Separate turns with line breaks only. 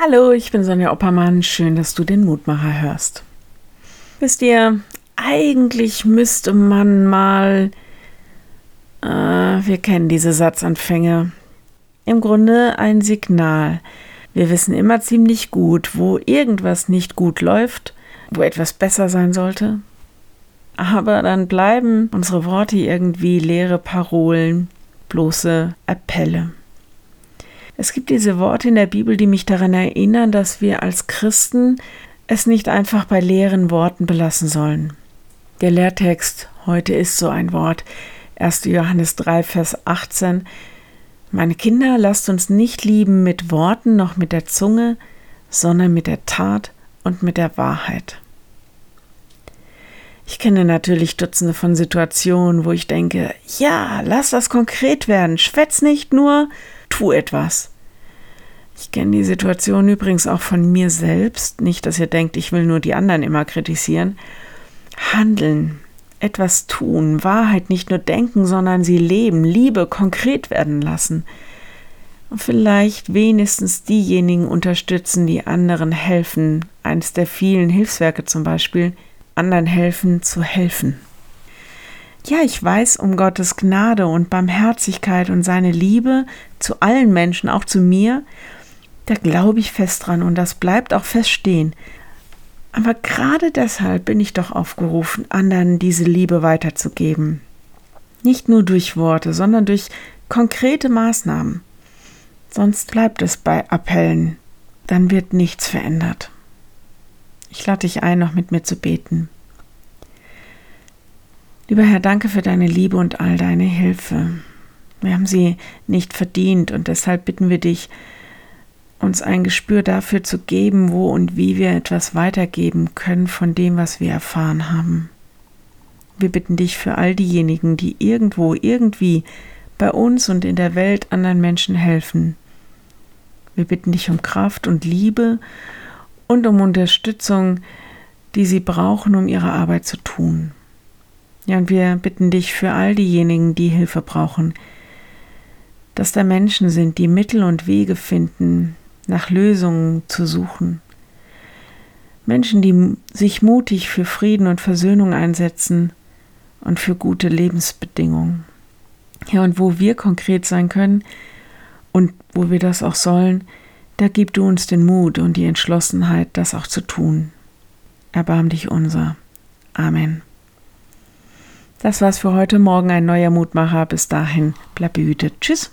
Hallo, ich bin Sonja Oppermann. Schön, dass du den Mutmacher hörst. Wisst ihr, eigentlich müsste man mal. Äh, wir kennen diese Satzanfänge. Im Grunde ein Signal. Wir wissen immer ziemlich gut, wo irgendwas nicht gut läuft, wo etwas besser sein sollte. Aber dann bleiben unsere Worte irgendwie leere Parolen, bloße Appelle. Es gibt diese Worte in der Bibel, die mich daran erinnern, dass wir als Christen es nicht einfach bei leeren Worten belassen sollen. Der Lehrtext heute ist so ein Wort. 1. Johannes 3, Vers 18. Meine Kinder, lasst uns nicht lieben mit Worten noch mit der Zunge, sondern mit der Tat und mit der Wahrheit. Ich kenne natürlich Dutzende von Situationen, wo ich denke, ja, lass das konkret werden, schwätz nicht nur, tu etwas. Ich kenne die Situation übrigens auch von mir selbst, nicht, dass ihr denkt, ich will nur die anderen immer kritisieren. Handeln, etwas tun, Wahrheit nicht nur denken, sondern sie leben, Liebe konkret werden lassen. Und vielleicht wenigstens diejenigen unterstützen, die anderen helfen, eines der vielen Hilfswerke zum Beispiel, anderen helfen zu helfen. Ja, ich weiß um Gottes Gnade und Barmherzigkeit und seine Liebe zu allen Menschen, auch zu mir, da glaube ich fest dran und das bleibt auch feststehen. Aber gerade deshalb bin ich doch aufgerufen, anderen diese Liebe weiterzugeben. Nicht nur durch Worte, sondern durch konkrete Maßnahmen. Sonst bleibt es bei Appellen. Dann wird nichts verändert. Ich lade dich ein, noch mit mir zu beten. Lieber Herr, danke für deine Liebe und all deine Hilfe. Wir haben sie nicht verdient und deshalb bitten wir dich, uns ein Gespür dafür zu geben, wo und wie wir etwas weitergeben können von dem, was wir erfahren haben. Wir bitten dich für all diejenigen, die irgendwo, irgendwie bei uns und in der Welt anderen Menschen helfen. Wir bitten dich um Kraft und Liebe und um Unterstützung, die sie brauchen, um ihre Arbeit zu tun. Ja, und wir bitten dich für all diejenigen, die Hilfe brauchen, dass da Menschen sind, die Mittel und Wege finden, nach Lösungen zu suchen. Menschen, die sich mutig für Frieden und Versöhnung einsetzen und für gute Lebensbedingungen. Ja, und wo wir konkret sein können und wo wir das auch sollen, da gib du uns den Mut und die Entschlossenheit, das auch zu tun. Erbarm dich unser. Amen. Das war's für heute Morgen, ein neuer Mutmacher. Bis dahin, bleib behütet. Tschüss.